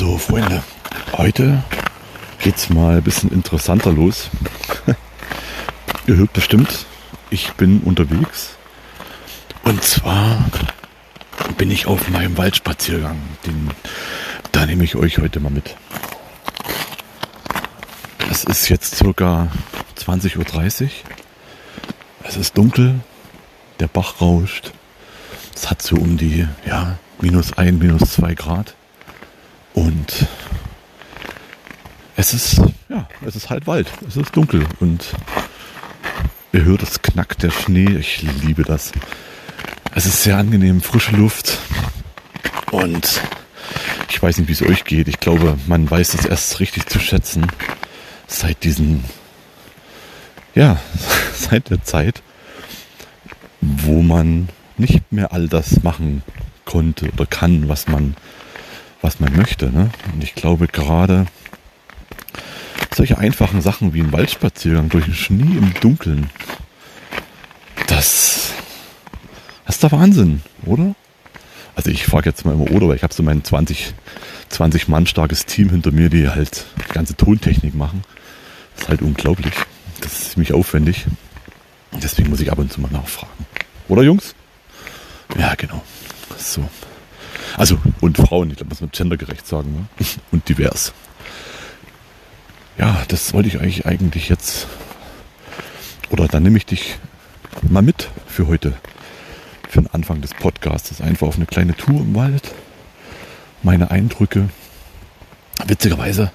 So, Freunde, heute geht's mal ein bisschen interessanter los. Ihr hört bestimmt, ich bin unterwegs. Und zwar bin ich auf meinem Waldspaziergang. Den, da nehme ich euch heute mal mit. Es ist jetzt circa 20.30 Uhr. Es ist dunkel. Der Bach rauscht. Es hat so um die ja, minus 1, minus 2 Grad. Und es ist, ja, es ist halt Wald. Es ist dunkel und ihr hört es knackt der Schnee. Ich liebe das. Es ist sehr angenehm, frische Luft. Und ich weiß nicht, wie es euch geht. Ich glaube, man weiß es erst richtig zu schätzen seit diesen, ja, seit der Zeit, wo man nicht mehr all das machen konnte oder kann, was man was man möchte. Ne? Und ich glaube gerade solche einfachen Sachen wie ein Waldspaziergang durch den Schnee im Dunkeln, das, das ist der Wahnsinn, oder? Also ich frage jetzt mal immer oder, weil ich habe so mein 20, 20 Mann starkes Team hinter mir, die halt die ganze Tontechnik machen. Das ist halt unglaublich. Das ist ziemlich aufwendig. Deswegen muss ich ab und zu mal nachfragen. Oder Jungs? Ja, genau. So. Also, und Frauen, ich glaube, muss man gendergerecht sagen. Ne? Und divers. Ja, das wollte ich eigentlich, eigentlich jetzt. Oder dann nehme ich dich mal mit für heute. Für den Anfang des Podcasts. Einfach auf eine kleine Tour im Wald. Meine Eindrücke. Witzigerweise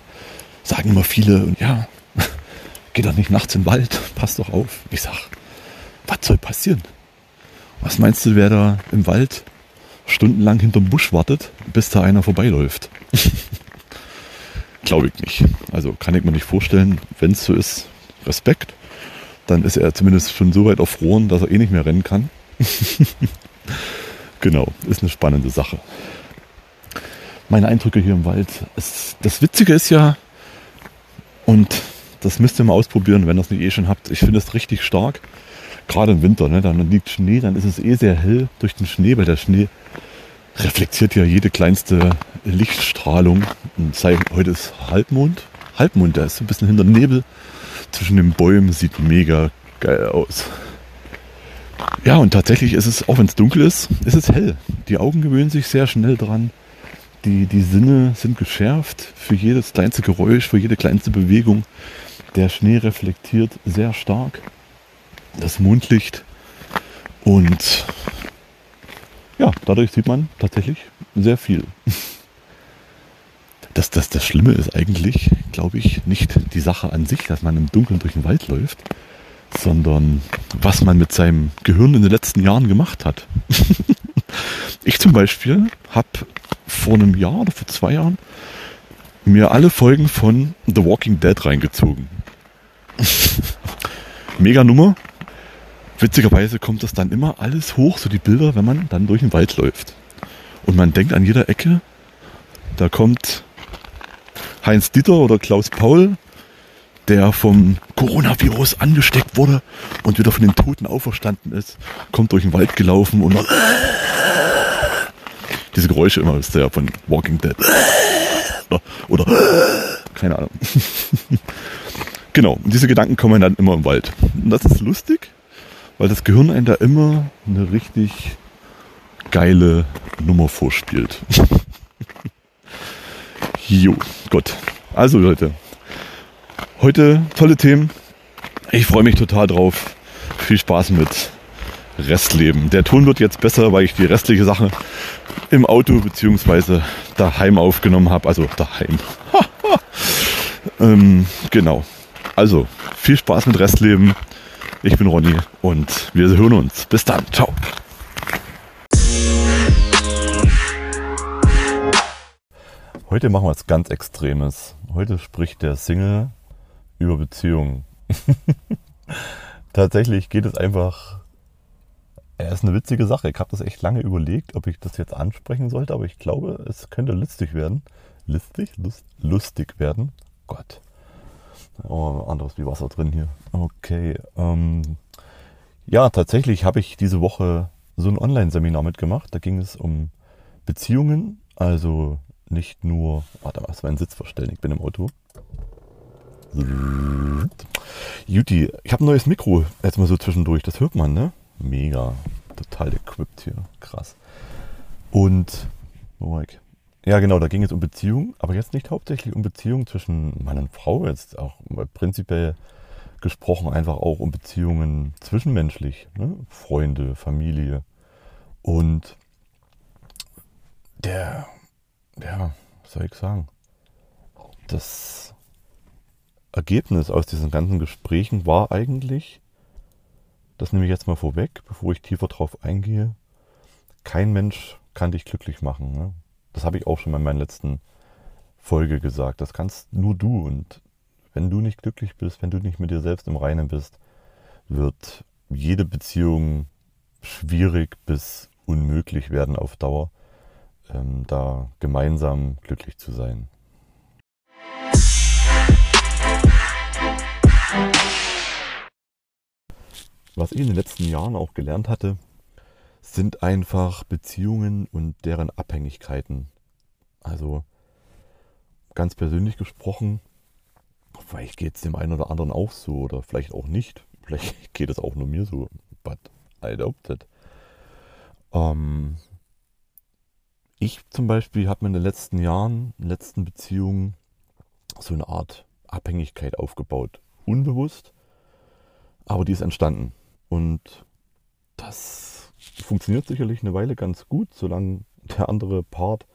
sagen immer viele, ja, geh doch nicht nachts den Wald, pass doch auf. Ich sag, was soll passieren? Was meinst du, wer da im Wald stundenlang hinterm Busch wartet, bis da einer vorbeiläuft. Glaube ich nicht. Also kann ich mir nicht vorstellen, wenn es so ist, Respekt. Dann ist er zumindest schon so weit erfroren, dass er eh nicht mehr rennen kann. genau, ist eine spannende Sache. Meine Eindrücke hier im Wald. Es, das Witzige ist ja, und das müsst ihr mal ausprobieren, wenn ihr es nicht eh schon habt. Ich finde es richtig stark. Gerade im Winter, ne? dann liegt Schnee, dann ist es eh sehr hell durch den Schnee, weil der Schnee reflektiert ja jede kleinste Lichtstrahlung. Und sei, heute ist Halbmond. Halbmond, der ist ein bisschen hinter Nebel zwischen den Bäumen, sieht mega geil aus. Ja, und tatsächlich ist es, auch wenn es dunkel ist, ist es hell. Die Augen gewöhnen sich sehr schnell dran. Die, die Sinne sind geschärft für jedes kleinste Geräusch, für jede kleinste Bewegung. Der Schnee reflektiert sehr stark das Mondlicht und ja, dadurch sieht man tatsächlich sehr viel. Das, das, das Schlimme ist eigentlich, glaube ich, nicht die Sache an sich, dass man im Dunkeln durch den Wald läuft, sondern was man mit seinem Gehirn in den letzten Jahren gemacht hat. ich zum Beispiel habe vor einem Jahr oder vor zwei Jahren mir alle Folgen von The Walking Dead reingezogen. Mega Nummer, witzigerweise kommt das dann immer alles hoch, so die Bilder, wenn man dann durch den Wald läuft. Und man denkt an jeder Ecke, da kommt Heinz Dieter oder Klaus Paul, der vom Coronavirus angesteckt wurde und wieder von den Toten auferstanden ist, kommt durch den Wald gelaufen und diese Geräusche immer ist der von Walking Dead. Oder, oder keine Ahnung. genau, und diese Gedanken kommen dann immer im Wald. Und das ist lustig, weil das Gehirn einen da immer eine richtig geile Nummer vorspielt. jo, Gott. Also Leute, heute tolle Themen. Ich freue mich total drauf. Viel Spaß mit Restleben. Der Ton wird jetzt besser, weil ich die restliche Sache im Auto bzw. daheim aufgenommen habe. Also daheim. ähm, genau. Also viel Spaß mit Restleben. Ich bin Ronny und wir hören uns. Bis dann. Ciao. Heute machen wir was ganz Extremes. Heute spricht der Single über Beziehungen. Tatsächlich geht es einfach. Er ist eine witzige Sache. Ich habe das echt lange überlegt, ob ich das jetzt ansprechen sollte, aber ich glaube, es könnte lustig werden. Listig? Lust, lustig werden. Gott. Oh, anderes wie Wasser drin hier. Okay. Ähm, ja, tatsächlich habe ich diese Woche so ein Online-Seminar mitgemacht. Da ging es um Beziehungen, also nicht nur. Warte mal, meinen Sitz verstellen. Ich bin im Auto. Juti, ich habe ein neues Mikro jetzt mal so zwischendurch. Das hört man, ne? Mega. Total equipped hier. Krass. Und. Wo war ich? Ja, genau, da ging es um Beziehungen, aber jetzt nicht hauptsächlich um Beziehungen zwischen Mann und Frau, jetzt auch prinzipiell gesprochen einfach auch um Beziehungen zwischenmenschlich, ne? Freunde, Familie. Und der, ja, was soll ich sagen? Das Ergebnis aus diesen ganzen Gesprächen war eigentlich, das nehme ich jetzt mal vorweg, bevor ich tiefer drauf eingehe, kein Mensch kann dich glücklich machen. Ne? Das habe ich auch schon mal in meiner letzten Folge gesagt. Das kannst nur du. Und wenn du nicht glücklich bist, wenn du nicht mit dir selbst im Reinen bist, wird jede Beziehung schwierig bis unmöglich werden auf Dauer, ähm, da gemeinsam glücklich zu sein. Was ich in den letzten Jahren auch gelernt hatte, sind einfach Beziehungen und deren Abhängigkeiten. Also ganz persönlich gesprochen, vielleicht geht es dem einen oder anderen auch so oder vielleicht auch nicht. Vielleicht geht es auch nur mir so, but I doubt it. Ähm, ich zum Beispiel habe mir in den letzten Jahren, in den letzten Beziehungen so eine Art Abhängigkeit aufgebaut. Unbewusst, aber die ist entstanden. Und das funktioniert sicherlich eine Weile ganz gut, solange der andere Part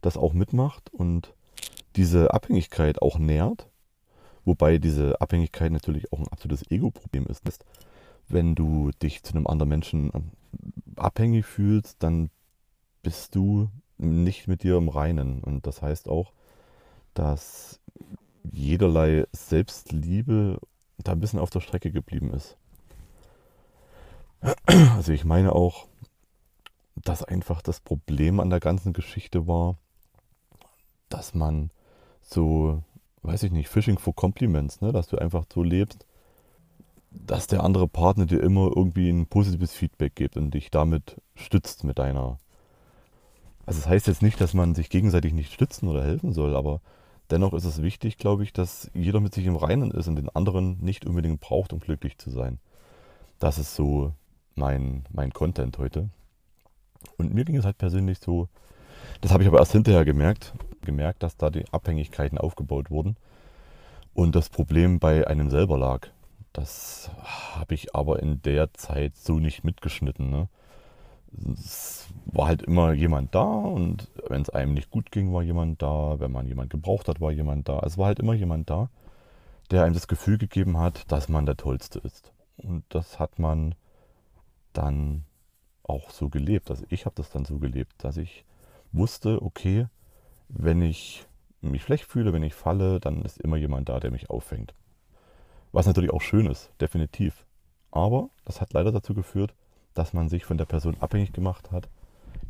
das auch mitmacht und diese Abhängigkeit auch nährt. Wobei diese Abhängigkeit natürlich auch ein absolutes Ego-Problem ist. Wenn du dich zu einem anderen Menschen abhängig fühlst, dann bist du nicht mit dir im Reinen. Und das heißt auch, dass jederlei Selbstliebe da ein bisschen auf der Strecke geblieben ist. Also ich meine auch, dass einfach das Problem an der ganzen Geschichte war, dass man so, weiß ich nicht, Fishing for Compliments, ne? dass du einfach so lebst, dass der andere Partner dir immer irgendwie ein positives Feedback gibt und dich damit stützt mit deiner. Also das heißt jetzt nicht, dass man sich gegenseitig nicht stützen oder helfen soll, aber dennoch ist es wichtig, glaube ich, dass jeder mit sich im Reinen ist und den anderen nicht unbedingt braucht, um glücklich zu sein. Das ist so mein, mein Content heute. Und mir ging es halt persönlich so, das habe ich aber erst hinterher gemerkt, gemerkt, dass da die Abhängigkeiten aufgebaut wurden und das Problem bei einem selber lag. Das habe ich aber in der Zeit so nicht mitgeschnitten. Ne? Es war halt immer jemand da und wenn es einem nicht gut ging, war jemand da. Wenn man jemand gebraucht hat, war jemand da. Es war halt immer jemand da, der einem das Gefühl gegeben hat, dass man der Tollste ist. Und das hat man dann auch so gelebt. Also ich habe das dann so gelebt, dass ich wusste, okay, wenn ich mich schlecht fühle, wenn ich falle, dann ist immer jemand da, der mich auffängt. Was natürlich auch schön ist, definitiv. Aber das hat leider dazu geführt, dass man sich von der Person abhängig gemacht hat.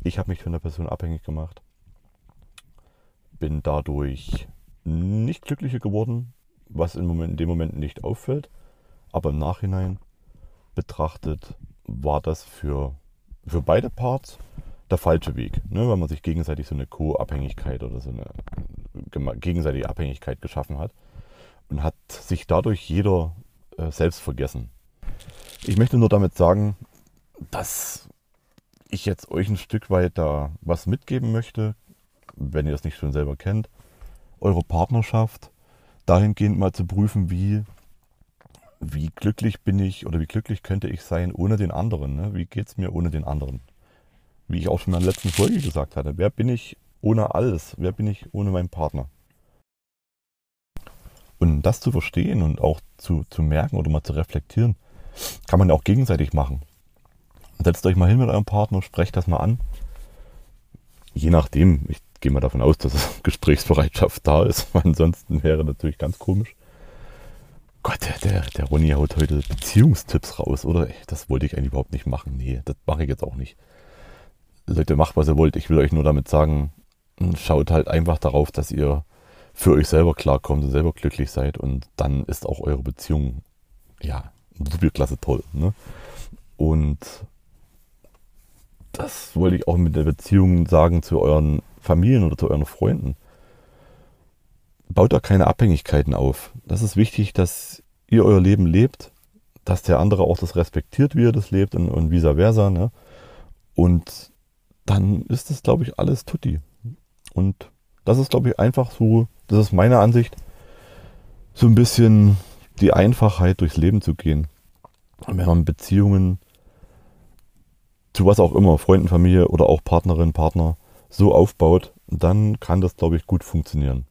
Ich habe mich von der Person abhängig gemacht. Bin dadurch nicht glücklicher geworden, was Moment, in dem Moment nicht auffällt. Aber im Nachhinein betrachtet war das für, für beide Parts der falsche Weg, ne? weil man sich gegenseitig so eine Co-Abhängigkeit oder so eine gegenseitige Abhängigkeit geschaffen hat und hat sich dadurch jeder äh, selbst vergessen. Ich möchte nur damit sagen, dass ich jetzt euch ein Stück weit da was mitgeben möchte, wenn ihr es nicht schon selber kennt, eure Partnerschaft dahingehend mal zu prüfen, wie wie glücklich bin ich oder wie glücklich könnte ich sein ohne den anderen? Ne? Wie geht es mir ohne den anderen? Wie ich auch schon in der letzten Folge gesagt hatte, wer bin ich ohne alles? Wer bin ich ohne meinen Partner? Und das zu verstehen und auch zu, zu merken oder mal zu reflektieren, kann man auch gegenseitig machen. Setzt euch mal hin mit eurem Partner, sprecht das mal an. Je nachdem, ich gehe mal davon aus, dass Gesprächsbereitschaft da ist. Ansonsten wäre natürlich ganz komisch. Gott, der, der Ronny haut heute Beziehungstipps raus, oder? Das wollte ich eigentlich überhaupt nicht machen. Nee, das mache ich jetzt auch nicht. Leute, macht, was ihr wollt. Ich will euch nur damit sagen, schaut halt einfach darauf, dass ihr für euch selber klarkommt und selber glücklich seid. Und dann ist auch eure Beziehung, ja, superklasse toll. Ne? Und das wollte ich auch mit der Beziehung sagen zu euren Familien oder zu euren Freunden. Baut da keine Abhängigkeiten auf. Das ist wichtig, dass ihr euer Leben lebt, dass der andere auch das respektiert, wie ihr das lebt und, und vice versa. Ne? Und dann ist das, glaube ich, alles tutti. Und das ist, glaube ich, einfach so, das ist meine Ansicht, so ein bisschen die Einfachheit durchs Leben zu gehen. Und wenn man Beziehungen zu was auch immer, Freunden, Familie oder auch Partnerin, Partner, so aufbaut, dann kann das, glaube ich, gut funktionieren.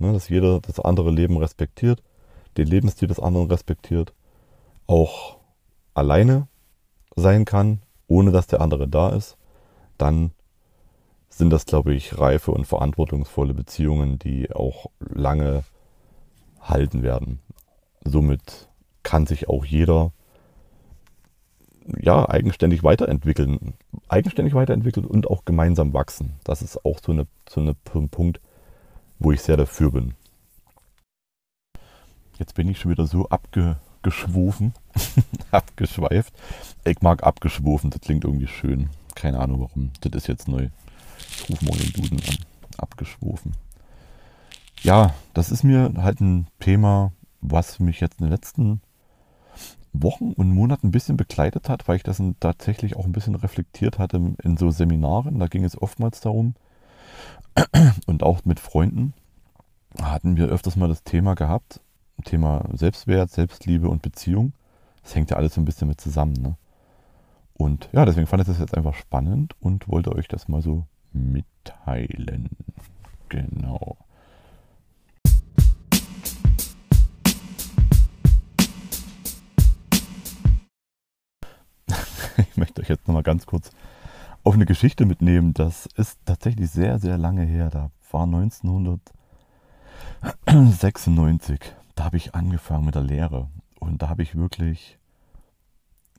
Ne, dass jeder das andere Leben respektiert, den Lebensstil des anderen respektiert, auch alleine sein kann, ohne dass der andere da ist, dann sind das, glaube ich, reife und verantwortungsvolle Beziehungen, die auch lange halten werden. Somit kann sich auch jeder ja, eigenständig weiterentwickeln, eigenständig weiterentwickeln und auch gemeinsam wachsen. Das ist auch so, eine, so eine, ein Punkt, wo ich sehr dafür bin. Jetzt bin ich schon wieder so abgeschwofen, abgeschweift. Ich mag abgeschwofen, das klingt irgendwie schön. Keine Ahnung warum. Das ist jetzt neu. Ich rufe mal den Duden an. Abgeschwofen. Ja, das ist mir halt ein Thema, was mich jetzt in den letzten Wochen und Monaten ein bisschen begleitet hat, weil ich das tatsächlich auch ein bisschen reflektiert hatte in so Seminaren. Da ging es oftmals darum, und auch mit Freunden hatten wir öfters mal das Thema gehabt, Thema Selbstwert, Selbstliebe und Beziehung. Das hängt ja alles so ein bisschen mit zusammen. Ne? Und ja, deswegen fand ich das jetzt einfach spannend und wollte euch das mal so mitteilen. Genau. ich möchte euch jetzt nochmal ganz kurz auf eine Geschichte mitnehmen. Das ist tatsächlich sehr, sehr lange her. Da war 1996. Da habe ich angefangen mit der Lehre. Und da habe ich wirklich,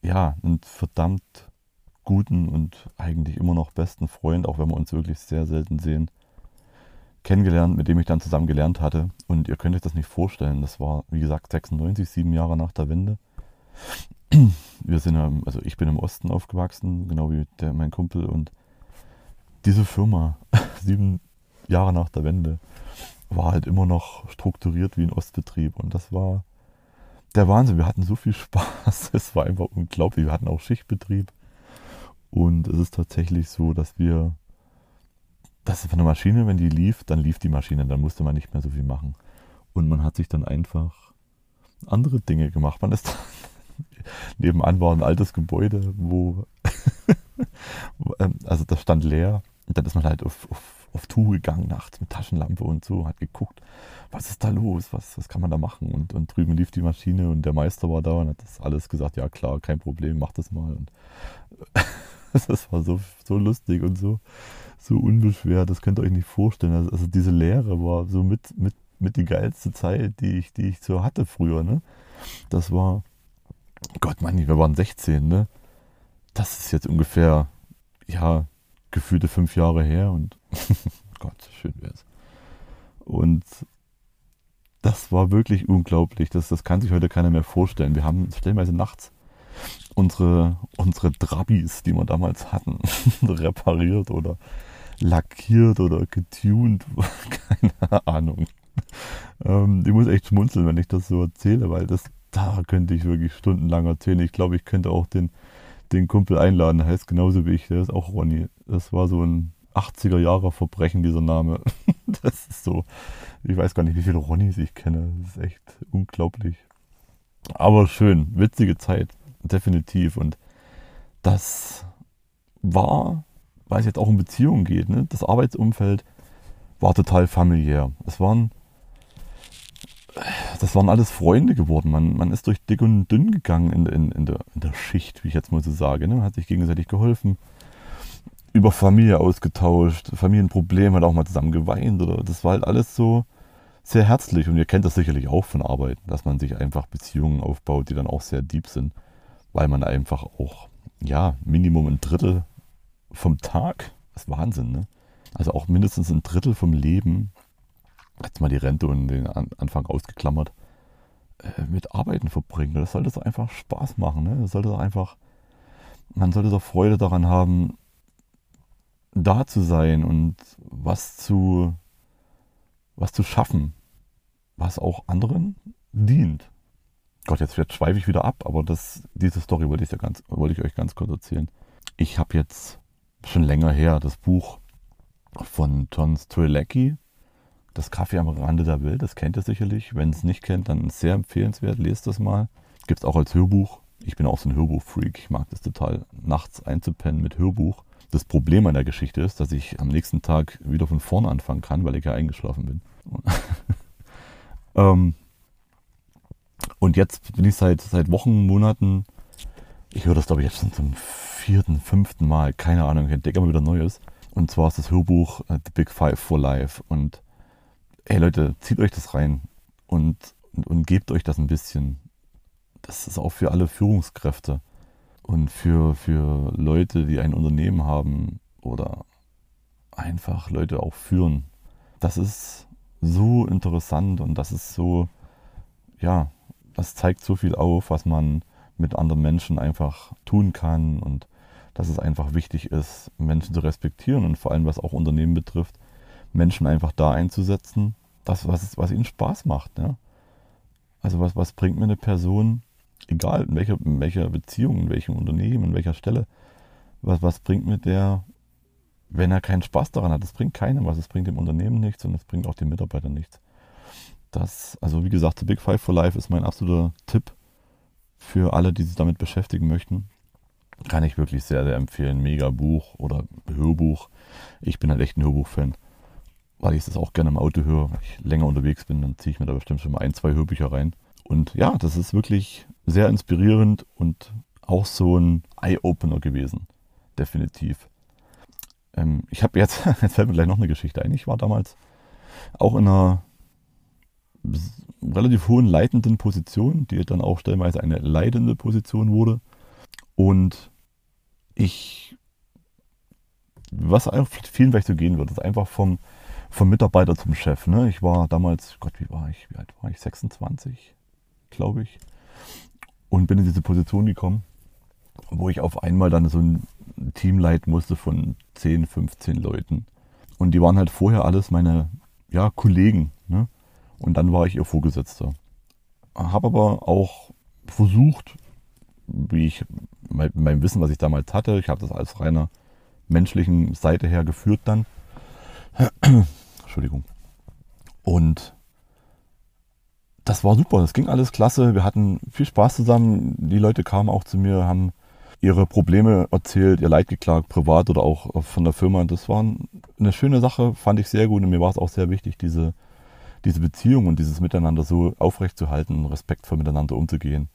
ja, einen verdammt guten und eigentlich immer noch besten Freund, auch wenn wir uns wirklich sehr selten sehen, kennengelernt, mit dem ich dann zusammen gelernt hatte. Und ihr könnt euch das nicht vorstellen. Das war, wie gesagt, 96, sieben Jahre nach der Wende wir sind, also ich bin im Osten aufgewachsen, genau wie der, mein Kumpel und diese Firma, sieben Jahre nach der Wende, war halt immer noch strukturiert wie ein Ostbetrieb und das war der Wahnsinn. Wir hatten so viel Spaß, es war einfach unglaublich. Wir hatten auch Schichtbetrieb und es ist tatsächlich so, dass wir, das ist eine Maschine, wenn die lief, dann lief die Maschine, dann musste man nicht mehr so viel machen und man hat sich dann einfach andere Dinge gemacht. Man ist Nebenan war ein altes Gebäude, wo, also das stand leer. Und dann ist man halt auf, auf, auf Tour gegangen nachts mit Taschenlampe und so, hat geguckt, was ist da los, was, was kann man da machen? Und, und drüben lief die Maschine und der Meister war da und hat das alles gesagt, ja klar, kein Problem, mach das mal. Und das war so, so lustig und so, so unbeschwert, das könnt ihr euch nicht vorstellen. Also, also diese Lehre war so mit, mit, mit die geilste Zeit, die ich, die ich so hatte früher. Ne? Das war, Gott, Mann, wir waren 16, ne? Das ist jetzt ungefähr, ja, gefühlte fünf Jahre her und Gott, schön wäre es. Und das war wirklich unglaublich. Das, das kann sich heute keiner mehr vorstellen. Wir haben stellenweise nachts unsere, unsere Drabis, die wir damals hatten, repariert oder lackiert oder getuned. Keine Ahnung. Ähm, ich muss echt schmunzeln, wenn ich das so erzähle, weil das da könnte ich wirklich stundenlang erzählen. Ich glaube, ich könnte auch den, den Kumpel einladen, heißt genauso wie ich, der ist auch Ronny. Das war so ein 80er Jahre Verbrechen, dieser Name. Das ist so, ich weiß gar nicht, wie viele Ronnys ich kenne. Das ist echt unglaublich. Aber schön, witzige Zeit, definitiv. Und das war, weil es jetzt auch um Beziehungen geht, ne? das Arbeitsumfeld war total familiär. Es waren das waren alles Freunde geworden. Man, man ist durch dick und dünn gegangen in, in, in, der, in der Schicht, wie ich jetzt mal so sage. Ne? Man hat sich gegenseitig geholfen, über Familie ausgetauscht, Familienprobleme, hat auch mal zusammen geweint. Oder, das war halt alles so sehr herzlich. Und ihr kennt das sicherlich auch von Arbeiten, dass man sich einfach Beziehungen aufbaut, die dann auch sehr deep sind, weil man einfach auch, ja, Minimum ein Drittel vom Tag, das ist Wahnsinn, ne? Also auch mindestens ein Drittel vom Leben jetzt mal die Rente und den Anfang ausgeklammert, äh, mit Arbeiten verbringen. Das sollte doch einfach Spaß machen. Ne? Das sollte doch einfach, man sollte doch Freude daran haben, da zu sein und was zu, was zu schaffen, was auch anderen dient. Gott, jetzt, schweife ich wieder ab, aber das, diese Story wollte ich, ja ganz, wollte ich euch ganz kurz erzählen. Ich habe jetzt schon länger her das Buch von John Strelacki, Das Kaffee am Rande der Welt, das kennt ihr sicherlich. Wenn es nicht kennt, dann sehr empfehlenswert, lest das mal. Gibt es auch als Hörbuch. Ich bin auch so ein Hörbuch-Freak. Ich mag das total, nachts einzupennen mit Hörbuch. Das Problem an der Geschichte ist, dass ich am nächsten Tag wieder von vorne anfangen kann, weil ich ja eingeschlafen bin. ähm, und jetzt bin ich seit, seit Wochen, Monaten, ich höre das glaube ich jetzt schon zum vierten, fünften Mal, keine Ahnung, ich entdecke immer wieder Neues. Und zwar ist das Hörbuch uh, The Big Five for Life. Und ey Leute, zieht euch das rein und, und, und gebt euch das ein bisschen. Das ist auch für alle Führungskräfte und für, für Leute, die ein Unternehmen haben oder einfach Leute auch führen. Das ist so interessant und das ist so, ja, das zeigt so viel auf, was man mit anderen Menschen einfach tun kann und dass es einfach wichtig ist, Menschen zu respektieren und vor allem, was auch Unternehmen betrifft, Menschen einfach da einzusetzen, das, was, was ihnen Spaß macht. Ja? Also was, was bringt mir eine Person, egal in welcher, in welcher Beziehung, in welchem Unternehmen, in welcher Stelle, was, was bringt mir der, wenn er keinen Spaß daran hat? Das bringt keinem was. Es bringt dem Unternehmen nichts und es bringt auch den Mitarbeitern nichts. Das, also wie gesagt, The Big Five for Life ist mein absoluter Tipp für alle, die sich damit beschäftigen möchten. Kann ich wirklich sehr, sehr empfehlen. Mega Buch oder Hörbuch. Ich bin halt echt ein Hörbuch-Fan, weil ich das auch gerne im Auto höre. Wenn ich länger unterwegs bin, dann ziehe ich mir da bestimmt schon mal ein, zwei Hörbücher rein. Und ja, das ist wirklich sehr inspirierend und auch so ein Eye-Opener gewesen. Definitiv. Ähm, ich habe jetzt, jetzt fällt mir gleich noch eine Geschichte ein. Ich war damals auch in einer relativ hohen leitenden Position, die dann auch stellenweise eine leidende Position wurde. Und ich, was einfach vielen vielleicht so gehen wird, ist einfach vom, vom Mitarbeiter zum Chef. Ne? Ich war damals, Gott, wie war ich? Wie alt war ich? 26, glaube ich. Und bin in diese Position gekommen, wo ich auf einmal dann so ein Team leiten musste von 10, 15 Leuten. Und die waren halt vorher alles meine ja, Kollegen. Ne? Und dann war ich ihr Vorgesetzter. Habe aber auch versucht, wie ich mit meinem Wissen, was ich damals hatte, ich habe das als reiner menschlichen Seite her geführt dann. Entschuldigung. Und das war super, das ging alles klasse. Wir hatten viel Spaß zusammen. Die Leute kamen auch zu mir, haben ihre Probleme erzählt, ihr Leid geklagt, privat oder auch von der Firma. Das war eine schöne Sache, fand ich sehr gut und mir war es auch sehr wichtig, diese diese Beziehung und dieses Miteinander so aufrechtzuerhalten, respektvoll miteinander umzugehen,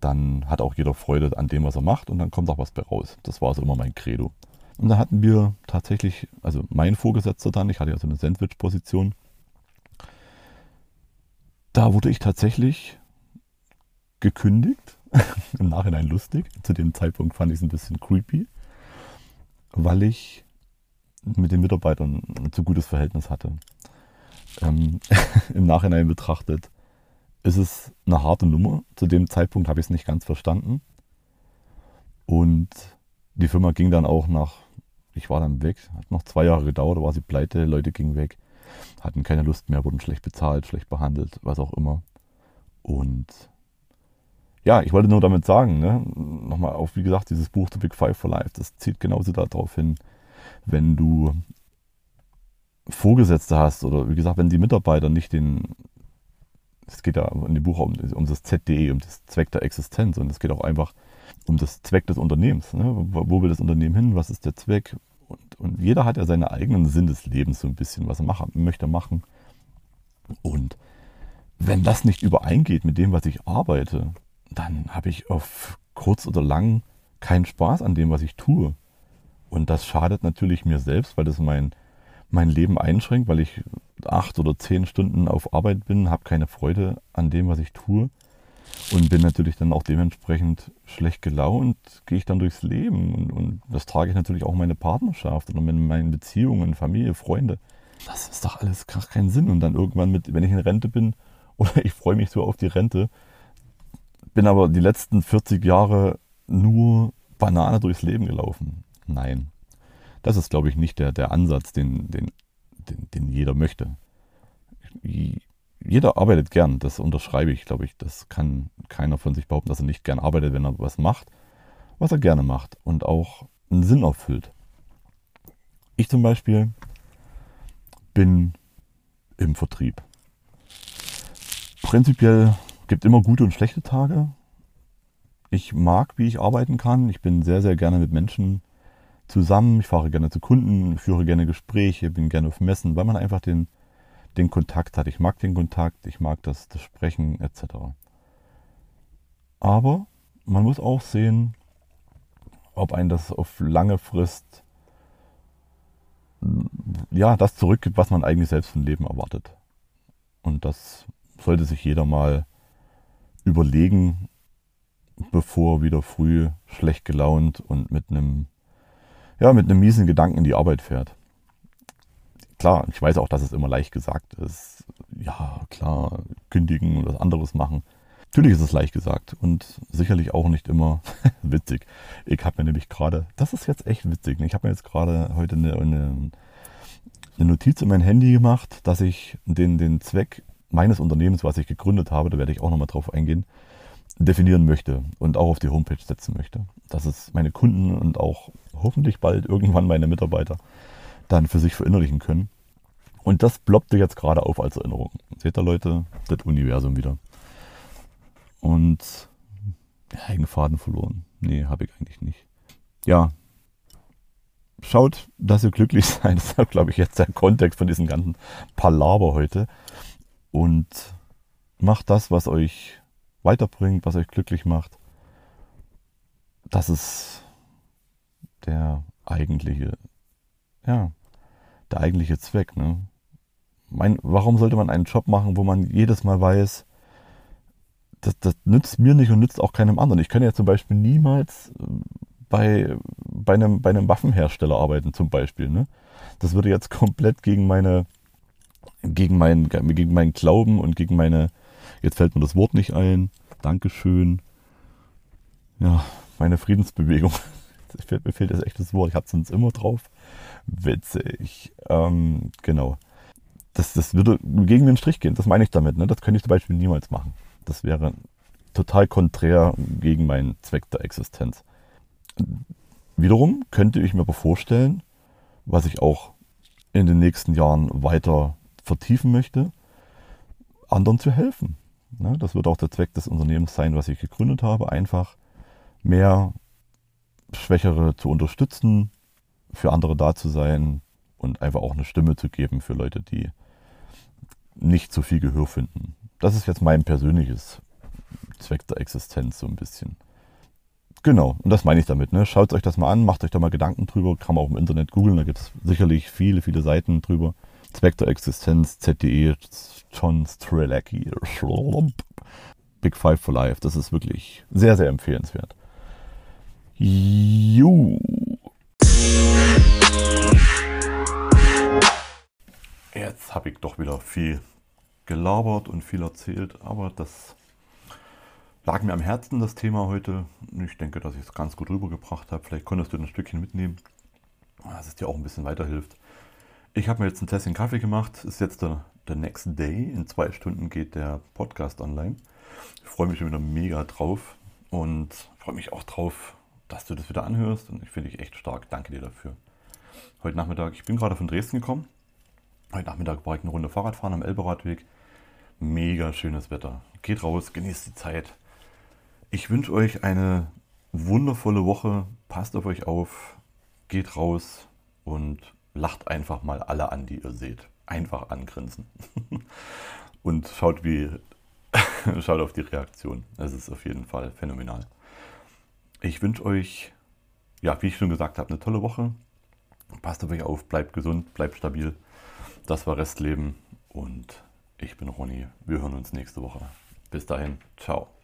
dann hat auch jeder Freude an dem, was er macht und dann kommt auch was bei raus. Das war so immer mein Credo. Und da hatten wir tatsächlich, also mein Vorgesetzter dann, ich hatte ja so eine Sandwich-Position, da wurde ich tatsächlich gekündigt. Im Nachhinein lustig. Zu dem Zeitpunkt fand ich es ein bisschen creepy, weil ich mit den Mitarbeitern ein zu gutes Verhältnis hatte ähm, im Nachhinein betrachtet, ist es eine harte Nummer. Zu dem Zeitpunkt habe ich es nicht ganz verstanden. Und die Firma ging dann auch nach, ich war dann weg, hat noch zwei Jahre gedauert, da war sie pleite, Leute gingen weg, hatten keine Lust mehr, wurden schlecht bezahlt, schlecht behandelt, was auch immer. Und ja, ich wollte nur damit sagen, ne, nochmal auf, wie gesagt, dieses Buch The Big Five for Life, das zieht genauso darauf hin, wenn du Vorgesetzte hast oder wie gesagt, wenn die Mitarbeiter nicht den, es geht ja in dem Buch um, um das ZDE, um das Zweck der Existenz und es geht auch einfach um das Zweck des Unternehmens. Ne? Wo will das Unternehmen hin? Was ist der Zweck? Und, und jeder hat ja seinen eigenen Sinn des Lebens so ein bisschen, was er machen, möchte machen. Und wenn das nicht übereingeht mit dem, was ich arbeite, dann habe ich auf kurz oder lang keinen Spaß an dem, was ich tue. Und das schadet natürlich mir selbst, weil das mein mein Leben einschränkt, weil ich acht oder zehn Stunden auf Arbeit bin, habe keine Freude an dem, was ich tue und bin natürlich dann auch dementsprechend schlecht gelaunt, gehe ich dann durchs Leben und, und das trage ich natürlich auch meine Partnerschaft oder in meinen Beziehungen, Familie, Freunde. Das ist doch alles gar keinen Sinn. Und dann irgendwann mit, wenn ich in Rente bin oder ich freue mich so auf die Rente, bin aber die letzten 40 Jahre nur Banane durchs Leben gelaufen. Nein, Das ist, glaube ich, nicht der, der Ansatz, den, den, den, den jeder möchte. Jeder arbeitet gern, das unterschreibe ich, glaube ich. Das kann keiner von sich behaupten, dass er nicht gern arbeitet, wenn er was macht, was er gerne macht und auch einen Sinn erfüllt. Ich zum Beispiel bin im Vertrieb. Prinzipiell gibt immer gute und schlechte Tage. Ich mag, wie ich arbeiten kann. Ich bin sehr, sehr gerne mit Menschen zusammen. Ich fahre gerne zu Kunden, führe gerne Gespräche, bin gerne auf Messen, weil man einfach den, den Kontakt hat. Ich mag den Kontakt, ich mag das, das Sprechen etc. Aber man muss auch sehen, ob ein das auf lange Frist ja, das zurückgibt, was man eigentlich selbst vom Leben erwartet. Und das sollte sich jeder mal überlegen, bevor wieder früh schlecht gelaunt und mit einem, ja, mit einem miesen Gedanken in die Arbeit fährt. Klar, ich weiß auch, dass es immer leicht gesagt ist. Ja, klar, kündigen und was anderes machen. Natürlich ist es leicht gesagt und sicherlich auch nicht immer witzig. Ich habe mir nämlich gerade, das ist jetzt echt witzig, ne? ich habe mir jetzt gerade heute eine, eine, eine, Notiz in mein Handy gemacht, dass ich den, den Zweck meines Unternehmens, was ich gegründet habe, da werde ich auch nochmal drauf eingehen, definieren möchte und auch auf die Homepage setzen möchte. Dass es meine Kunden und auch hoffentlich bald irgendwann meine Mitarbeiter dann für sich verinnerlichen können. Und das ploppte jetzt gerade auf als Erinnerung. Seht ihr Leute, das Universum wieder. Und ja, Faden verloren. Nee, habe ich eigentlich nicht. Ja. Schaut, dass ihr glücklich seid. Das ist, glaube ich, jetzt der Kontext von diesem ganzen Palaber heute. Und macht das, was euch weiterbringt, was euch glücklich macht. Das ist der eigentliche, ja, der eigentliche Zweck. Ne? Mein, warum sollte man einen Job machen, wo man jedes Mal weiß, das, das nützt mir nicht und nützt auch keinem anderen. Ich kann ja zum Beispiel niemals äh, bei, bei, einem, bei einem Waffenhersteller arbeiten, zum Beispiel. Ne? Das würde jetzt komplett gegen meine, gegen meinen, gegen meinen Glauben und gegen meine, jetzt fällt mir das Wort nicht ein, Dankeschön, ja, meine Friedensbewegung. mir fehlt das echt das Wort, ich habe es sonst immer drauf. Witzig. Ähm, genau. Das, das würde gegen den Strich gehen, das meine ich damit. Ne? Das könnte ich zum Beispiel niemals machen. Das wäre total konträr gegen meinen Zweck der Existenz. Wiederum könnte ich mir aber vorstellen, was ich auch in den nächsten Jahren weiter vertiefen möchte, anderen zu helfen. Ne, das wird auch der Zweck des Unternehmens sein, was ich gegründet habe, einfach mehr Schwächere zu unterstützen, für andere da zu sein und einfach auch eine Stimme zu geben für Leute, die nicht so viel Gehör finden. Das ist jetzt mein persönliches Zweck der Existenz so ein bisschen. Genau, und das meine ich damit. Ne? Schaut euch das mal an, macht euch da mal Gedanken drüber, kann man auch im Internet googeln, da gibt es sicherlich viele, viele Seiten drüber. Zweck der Existenz, ZDE, John Strelacki, Big Five for Life, das ist wirklich sehr, sehr empfehlenswert. Juhu. Jetzt habe ich doch wieder viel gelabert und viel erzählt, aber das lag mir am Herzen, das Thema heute. Ich denke, dass ich es ganz gut rübergebracht habe. Vielleicht konntest du ein Stückchen mitnehmen, dass es dir auch ein bisschen weiterhilft. Ich habe mir jetzt ein Tässchen Kaffee gemacht. Ist jetzt der, der Next Day. In zwei Stunden geht der Podcast online. Ich freue mich schon wieder mega drauf und freue mich auch drauf, dass du das wieder anhörst. Und ich finde dich echt stark. Danke dir dafür. Heute Nachmittag, ich bin gerade von Dresden gekommen. Heute Nachmittag war ich eine Runde Fahrrad fahren am Elberadweg mega schönes Wetter. Geht raus, genießt die Zeit. Ich wünsche euch eine wundervolle Woche. Passt auf euch auf. Geht raus und lacht einfach mal alle an, die ihr seht. Einfach angrinsen. und schaut wie schaut auf die Reaktion. Es ist auf jeden Fall phänomenal. Ich wünsche euch, ja, wie ich schon gesagt habe, eine tolle Woche. Passt auf euch auf, bleibt gesund, bleibt stabil. Das war Restleben und ich bin Ronny. Wir hören uns nächste Woche. Bis dahin. Ciao.